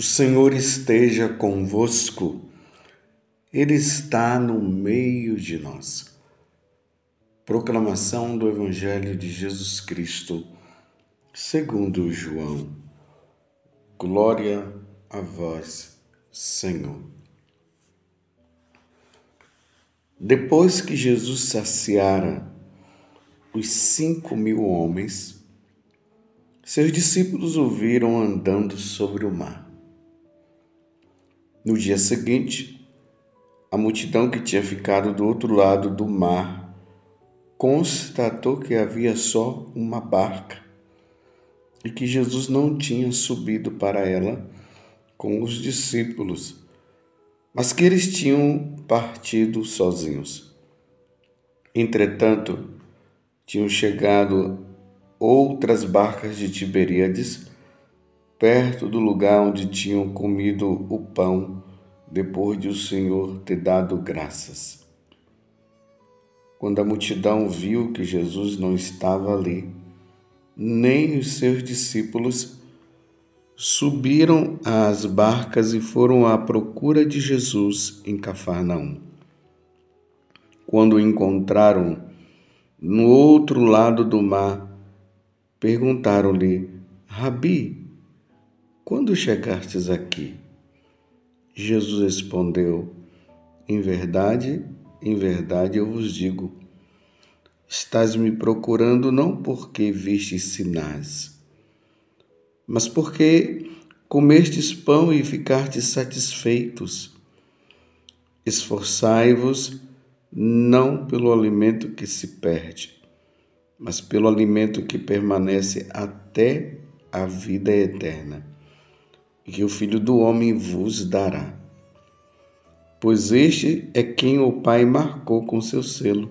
O Senhor esteja convosco, Ele está no meio de nós. Proclamação do Evangelho de Jesus Cristo, segundo João. Glória a vós, Senhor. Depois que Jesus saciara os cinco mil homens, seus discípulos o viram andando sobre o mar. No dia seguinte, a multidão que tinha ficado do outro lado do mar constatou que havia só uma barca e que Jesus não tinha subido para ela com os discípulos, mas que eles tinham partido sozinhos. Entretanto, tinham chegado outras barcas de Tiberíades perto do lugar onde tinham comido o pão depois de o Senhor ter dado graças. Quando a multidão viu que Jesus não estava ali, nem os seus discípulos, subiram às barcas e foram à procura de Jesus em Cafarnaum. Quando o encontraram no outro lado do mar, perguntaram-lhe: Rabi, quando chegastes aqui? Jesus respondeu: Em verdade, em verdade eu vos digo, estás me procurando não porque vistes sinais, mas porque comestes pão e ficastes satisfeitos. Esforçai-vos não pelo alimento que se perde, mas pelo alimento que permanece até a vida eterna que o Filho do Homem vos dará. Pois este é quem o Pai marcou com seu selo.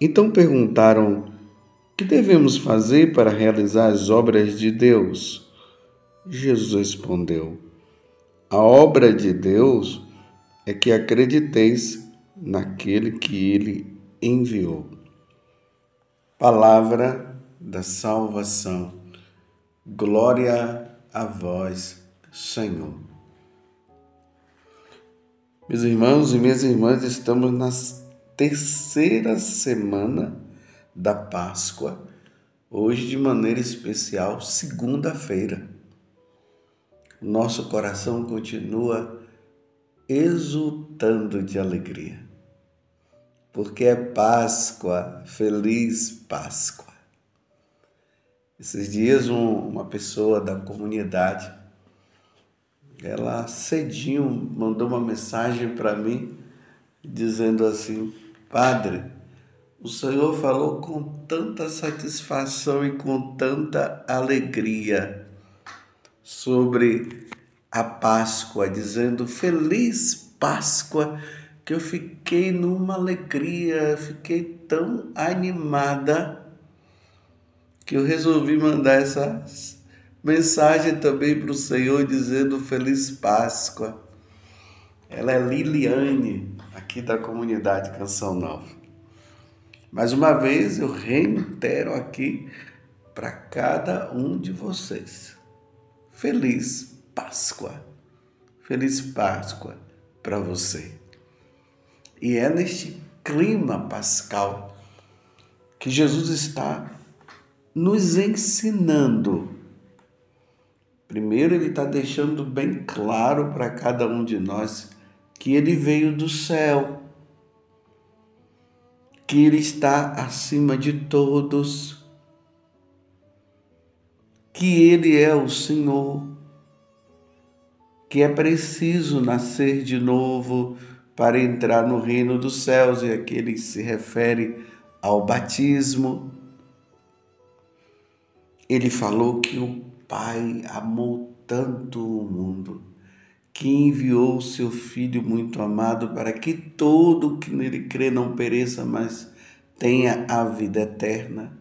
Então perguntaram: Que devemos fazer para realizar as obras de Deus? Jesus respondeu: A obra de Deus é que acrediteis naquele que ele enviou. Palavra da salvação. Glória a vós, Senhor. Meus irmãos e minhas irmãs, estamos na terceira semana da Páscoa, hoje de maneira especial, segunda-feira. Nosso coração continua exultando de alegria, porque é Páscoa, feliz Páscoa. Esses dias um, uma pessoa da comunidade, ela cedinho mandou uma mensagem para mim dizendo assim: Padre, o Senhor falou com tanta satisfação e com tanta alegria sobre a Páscoa, dizendo Feliz Páscoa, que eu fiquei numa alegria, fiquei tão animada que eu resolvi mandar essa mensagem também para o Senhor dizendo Feliz Páscoa. Ela é Liliane, aqui da comunidade Canção Nova. Mais uma vez eu reitero aqui para cada um de vocês. Feliz Páscoa. Feliz Páscoa para você. E é neste clima pascal que Jesus está nos ensinando. Primeiro, ele está deixando bem claro para cada um de nós que ele veio do céu, que ele está acima de todos, que ele é o Senhor, que é preciso nascer de novo para entrar no reino dos céus, e aqui ele se refere ao batismo ele falou que o Pai amou tanto o mundo que enviou o seu Filho muito amado para que todo que nele crê não pereça, mas tenha a vida eterna.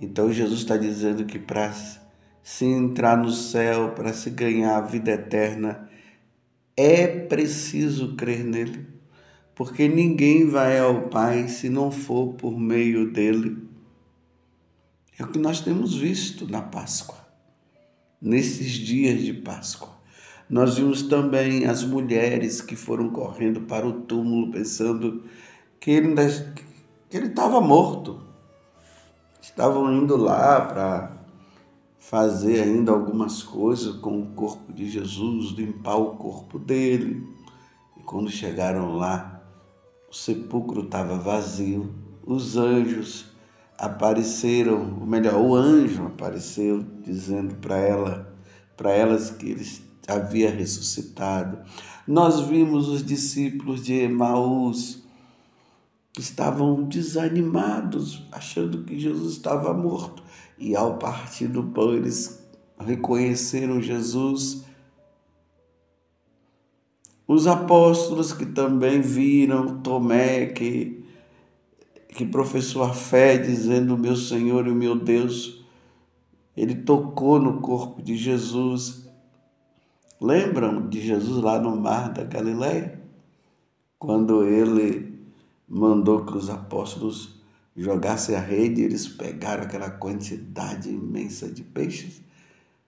Então Jesus está dizendo que para se entrar no céu, para se ganhar a vida eterna, é preciso crer nele, porque ninguém vai ao Pai se não for por meio dele. É o que nós temos visto na Páscoa. nesses dias de Páscoa. Nós vimos também as mulheres que foram correndo para o túmulo pensando que ele que ele estava morto. Estavam indo lá para fazer ainda algumas coisas com o corpo de Jesus, limpar o corpo dele. E quando chegaram lá, o sepulcro estava vazio. Os anjos apareceram, ou melhor, o anjo apareceu dizendo para ela, para elas que ele havia ressuscitado. Nós vimos os discípulos de Emaús que estavam desanimados, achando que Jesus estava morto. E ao partir do pão, eles reconheceram Jesus. Os apóstolos que também viram Tomé, que que professou a fé, dizendo: Meu Senhor e meu Deus, ele tocou no corpo de Jesus. Lembram de Jesus lá no mar da Galileia? Quando ele mandou que os apóstolos jogassem a rede, eles pegaram aquela quantidade imensa de peixes.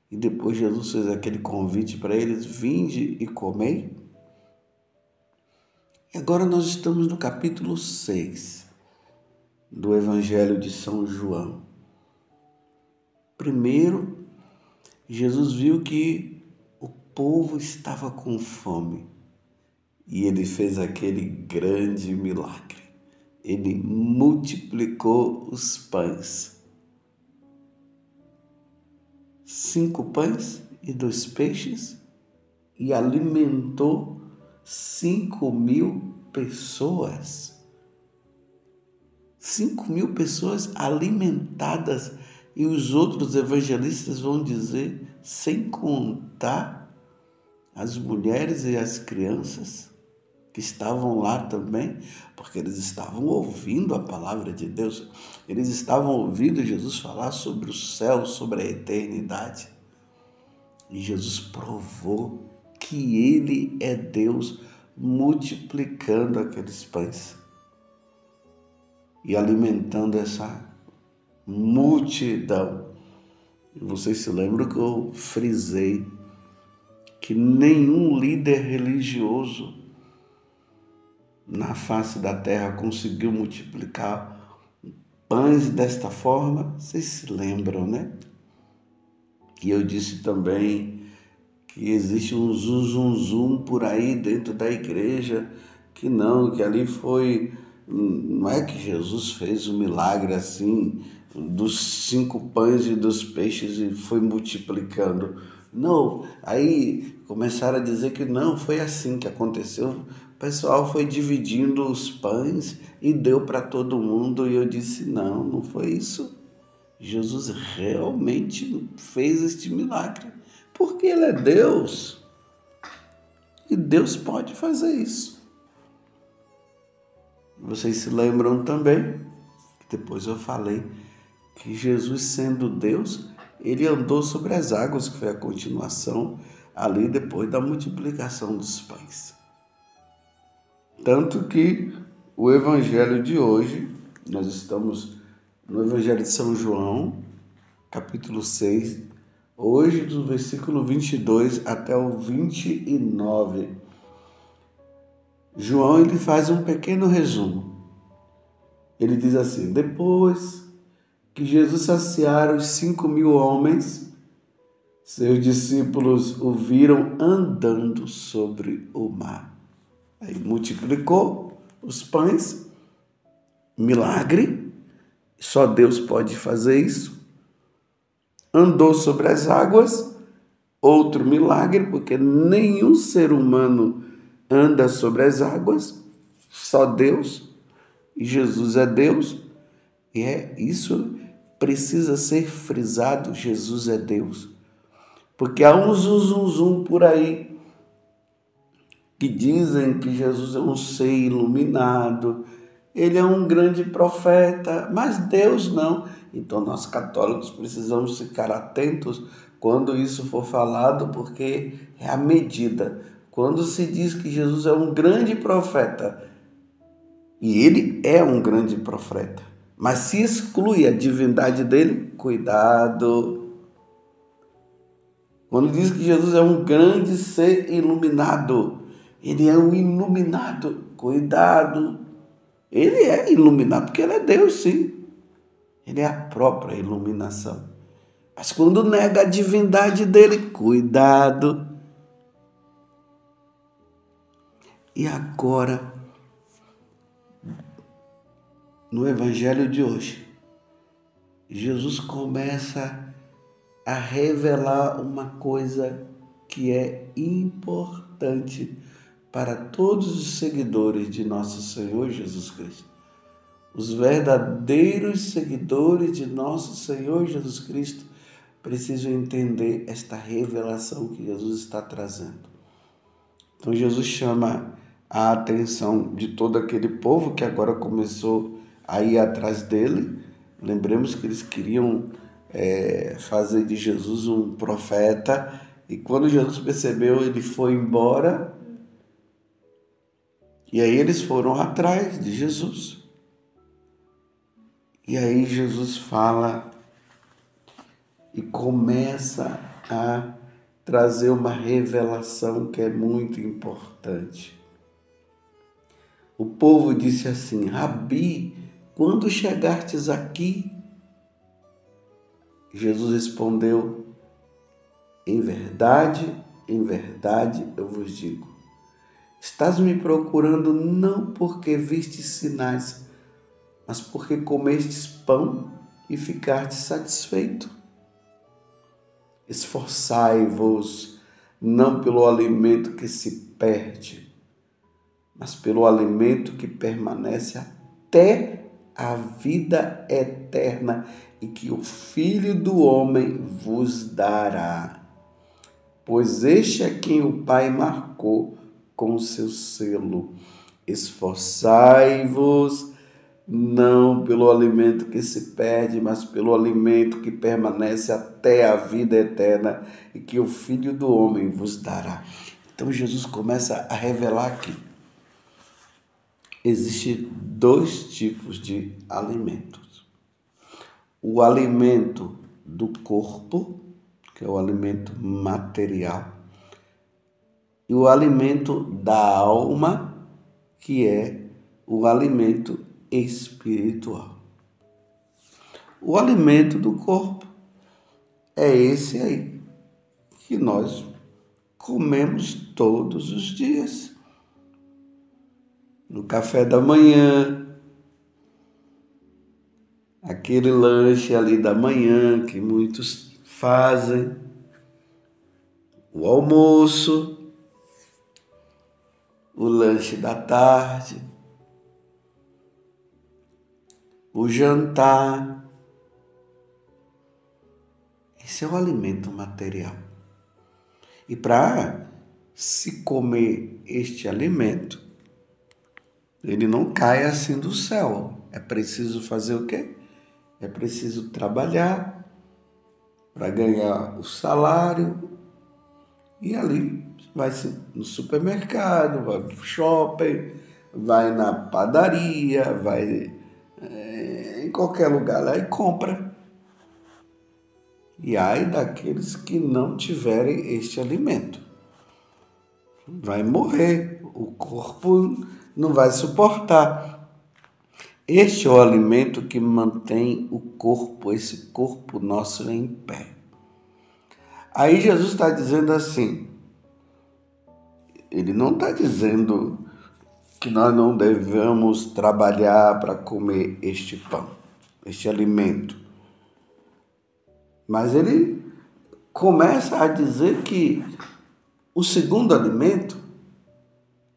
E depois Jesus fez aquele convite para eles: vinde e comei. E agora nós estamos no capítulo 6 do Evangelho de São João. Primeiro, Jesus viu que o povo estava com fome e ele fez aquele grande milagre. Ele multiplicou os pães. Cinco pães e dois peixes e alimentou cinco mil pessoas. Cinco mil pessoas alimentadas. E os outros evangelistas vão dizer, sem contar as mulheres e as crianças que estavam lá também, porque eles estavam ouvindo a palavra de Deus, eles estavam ouvindo Jesus falar sobre o céu, sobre a eternidade. E Jesus provou que Ele é Deus multiplicando aqueles pães e alimentando essa multidão. Vocês se lembram que eu frisei que nenhum líder religioso na face da terra conseguiu multiplicar pães desta forma? Vocês se lembram, né? E eu disse também que existe um zum zum zum por aí dentro da igreja, que não, que ali foi não é que Jesus fez um milagre assim, dos cinco pães e dos peixes e foi multiplicando. Não, aí começaram a dizer que não, foi assim que aconteceu. O pessoal foi dividindo os pães e deu para todo mundo. E eu disse: não, não foi isso. Jesus realmente fez este milagre, porque Ele é Deus. E Deus pode fazer isso. Vocês se lembram também, depois eu falei, que Jesus, sendo Deus, ele andou sobre as águas, que foi a continuação ali depois da multiplicação dos pães. Tanto que o evangelho de hoje, nós estamos no evangelho de São João, capítulo 6, hoje do versículo 22 até o 29. João ele faz um pequeno resumo. Ele diz assim: depois que Jesus saciara os cinco mil homens, seus discípulos o viram andando sobre o mar. Aí multiplicou os pães, milagre, só Deus pode fazer isso. Andou sobre as águas, outro milagre, porque nenhum ser humano anda sobre as águas, só Deus, e Jesus é Deus, e é isso precisa ser frisado, Jesus é Deus. Porque há um zum, zum, por aí que dizem que Jesus é um ser iluminado, ele é um grande profeta, mas Deus não. Então nós católicos precisamos ficar atentos quando isso for falado, porque é a medida quando se diz que Jesus é um grande profeta, e ele é um grande profeta, mas se exclui a divindade dele, cuidado. Quando diz que Jesus é um grande ser iluminado, ele é um iluminado. Cuidado. Ele é iluminado porque ele é Deus, sim. Ele é a própria iluminação. Mas quando nega a divindade dele, cuidado. E agora, no Evangelho de hoje, Jesus começa a revelar uma coisa que é importante para todos os seguidores de nosso Senhor Jesus Cristo. Os verdadeiros seguidores de nosso Senhor Jesus Cristo precisam entender esta revelação que Jesus está trazendo. Então, Jesus chama a atenção de todo aquele povo que agora começou a ir atrás dele. Lembremos que eles queriam é, fazer de Jesus um profeta, e quando Jesus percebeu, ele foi embora e aí eles foram atrás de Jesus. E aí Jesus fala e começa a trazer uma revelação que é muito importante. O povo disse assim: Rabi, quando chegastes aqui? Jesus respondeu: Em verdade, em verdade eu vos digo Estás me procurando não porque vistes sinais, mas porque comestes pão e ficastes satisfeito. Esforçai-vos não pelo alimento que se perde, mas pelo alimento que permanece até a vida eterna e que o Filho do Homem vos dará. Pois este é quem o Pai marcou com seu selo. Esforçai-vos não pelo alimento que se perde, mas pelo alimento que permanece até a vida eterna e que o Filho do Homem vos dará. Então Jesus começa a revelar aqui. Existem dois tipos de alimentos. O alimento do corpo, que é o alimento material, e o alimento da alma, que é o alimento espiritual. O alimento do corpo é esse aí que nós comemos todos os dias. No café da manhã, aquele lanche ali da manhã que muitos fazem, o almoço, o lanche da tarde, o jantar. Esse é o alimento material. E para se comer este alimento, ele não cai assim do céu. É preciso fazer o quê? É preciso trabalhar para ganhar o salário e ali vai no supermercado, vai no shopping, vai na padaria, vai é, em qualquer lugar lá e compra. E ai daqueles que não tiverem este alimento. Vai morrer, o corpo não vai suportar. Este é o alimento que mantém o corpo, esse corpo nosso em pé. Aí Jesus está dizendo assim: ele não está dizendo que nós não devemos trabalhar para comer este pão, este alimento. Mas ele começa a dizer que o segundo alimento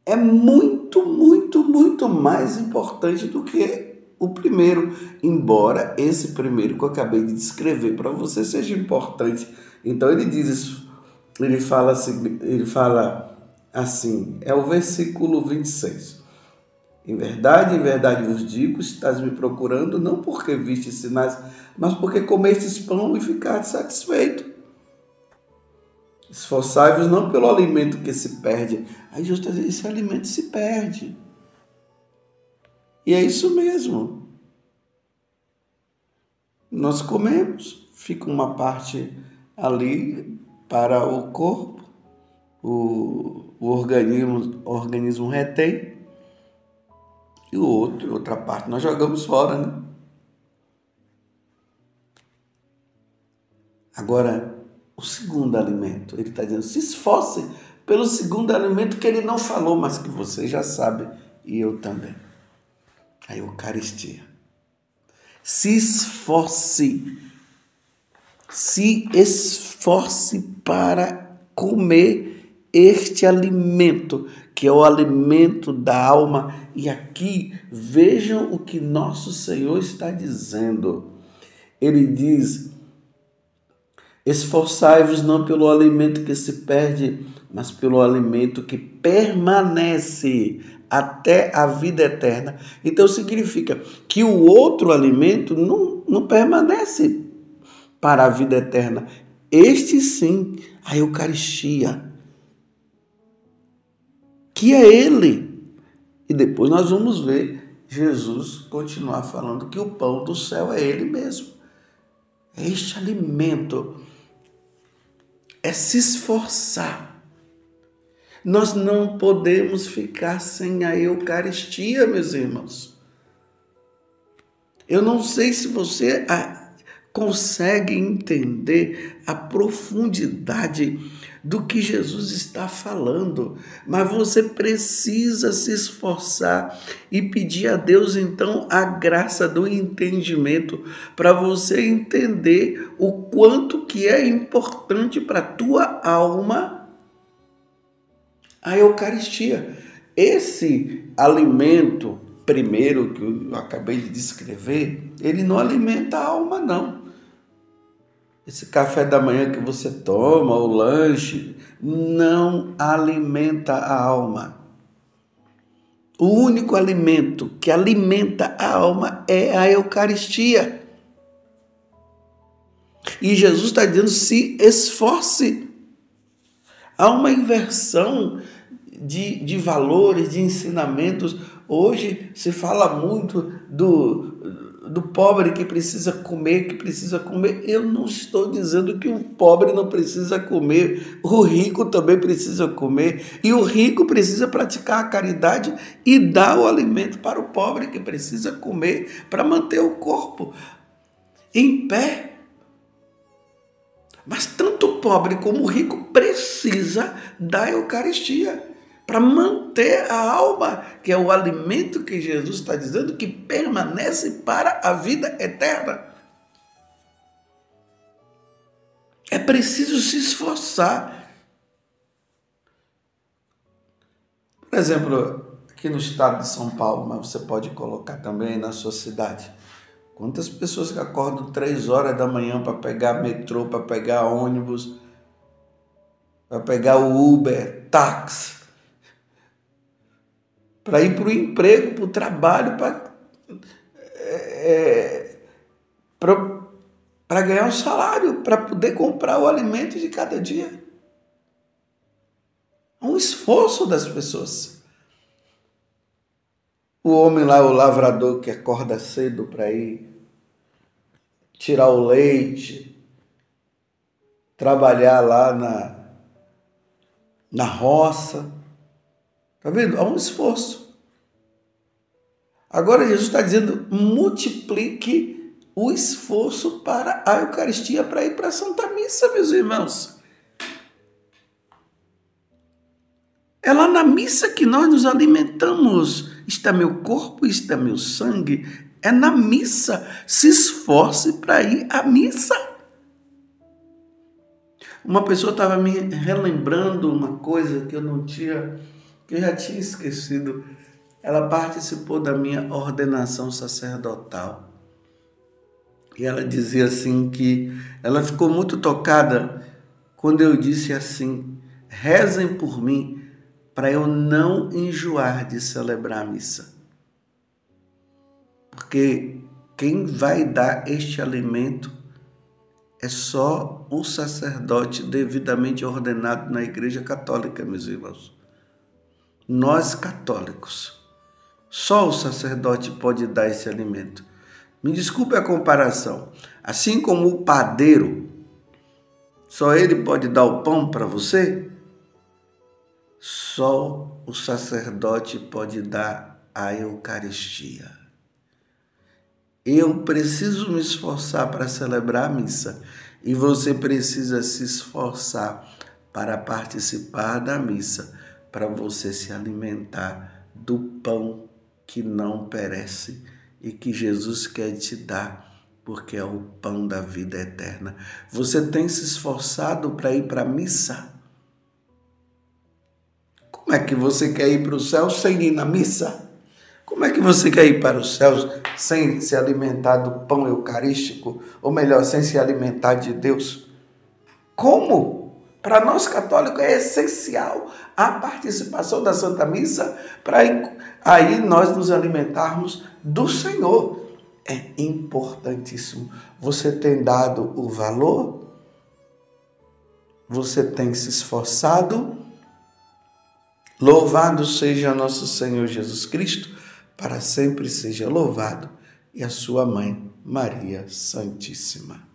é muito, muito, muito mais importante do que o primeiro, embora esse primeiro que eu acabei de descrever para você seja importante. Então ele diz isso, ele fala assim, ele fala assim, é o versículo 26. Em verdade, em verdade vos digo, estás me procurando não porque viste sinais, mas porque comestes pão e ficaste satisfeito. Esforçai-vos não pelo alimento que se perde. Aí Jesus está esse alimento se perde. E é isso mesmo. Nós comemos, fica uma parte ali para o corpo, o, o organismo, o organismo retém, e o outro, outra parte, nós jogamos fora, né? Agora, o segundo alimento, ele está dizendo, se esforce pelo segundo alimento que ele não falou, mas que você já sabe, e eu também. A Eucaristia. Se esforce, se esforce para comer este alimento, que é o alimento da alma. E aqui vejam o que nosso Senhor está dizendo. Ele diz: Esforçai-vos não pelo alimento que se perde, mas pelo alimento que permanece até a vida eterna. Então significa que o outro alimento não, não permanece para a vida eterna. Este sim, a Eucaristia, que é Ele. E depois nós vamos ver Jesus continuar falando que o pão do céu é Ele mesmo. Este alimento é se esforçar nós não podemos ficar sem a Eucaristia, meus irmãos. Eu não sei se você ah, consegue entender a profundidade do que Jesus está falando, mas você precisa se esforçar e pedir a Deus então a graça do entendimento para você entender o quanto que é importante para tua alma a Eucaristia. Esse alimento primeiro que eu acabei de descrever, ele não alimenta a alma, não. Esse café da manhã que você toma, o lanche, não alimenta a alma. O único alimento que alimenta a alma é a Eucaristia. E Jesus está dizendo: se esforce Há uma inversão de, de valores, de ensinamentos. Hoje se fala muito do, do pobre que precisa comer, que precisa comer. Eu não estou dizendo que o pobre não precisa comer, o rico também precisa comer, e o rico precisa praticar a caridade e dar o alimento para o pobre que precisa comer para manter o corpo em pé. Mas tanto o pobre como o rico precisa da Eucaristia para manter a alma, que é o alimento que Jesus está dizendo que permanece para a vida eterna. É preciso se esforçar. Por exemplo, aqui no estado de São Paulo, mas você pode colocar também na sua cidade. Quantas pessoas que acordam três horas da manhã para pegar metrô, para pegar ônibus, para pegar o Uber, táxi, para ir para o emprego, para o trabalho, para é, para ganhar um salário, para poder comprar o alimento de cada dia. É um esforço das pessoas. O homem lá, o lavrador que acorda cedo para ir tirar o leite, trabalhar lá na, na roça. Está vendo? Há um esforço. Agora Jesus está dizendo: multiplique o esforço para a Eucaristia, para ir para a Santa Missa, meus irmãos. É lá na missa que nós nos alimentamos. Está meu corpo, está meu sangue, é na missa. Se esforce para ir à missa. Uma pessoa estava me relembrando uma coisa que eu não tinha, que eu já tinha esquecido. Ela participou da minha ordenação sacerdotal. E ela dizia assim que ela ficou muito tocada quando eu disse assim: rezem por mim para eu não enjoar de celebrar a missa. Porque quem vai dar este alimento é só o sacerdote devidamente ordenado na Igreja Católica, meus irmãos. Nós católicos, só o sacerdote pode dar esse alimento. Me desculpe a comparação. Assim como o padeiro, Só Ele pode dar o pão para você? Só o sacerdote pode dar a Eucaristia. Eu preciso me esforçar para celebrar a missa e você precisa se esforçar para participar da missa, para você se alimentar do pão que não perece e que Jesus quer te dar porque é o pão da vida eterna. Você tem se esforçado para ir para a missa? Como é que você quer ir para o céu sem ir na missa? Como é que você quer ir para os céus sem se alimentar do pão eucarístico? Ou melhor, sem se alimentar de Deus? Como? Para nós católicos é essencial a participação da Santa Missa para aí nós nos alimentarmos do Senhor é importantíssimo. Você tem dado o valor? Você tem se esforçado? Louvado seja nosso Senhor Jesus Cristo, para sempre seja louvado, e a sua mãe, Maria Santíssima.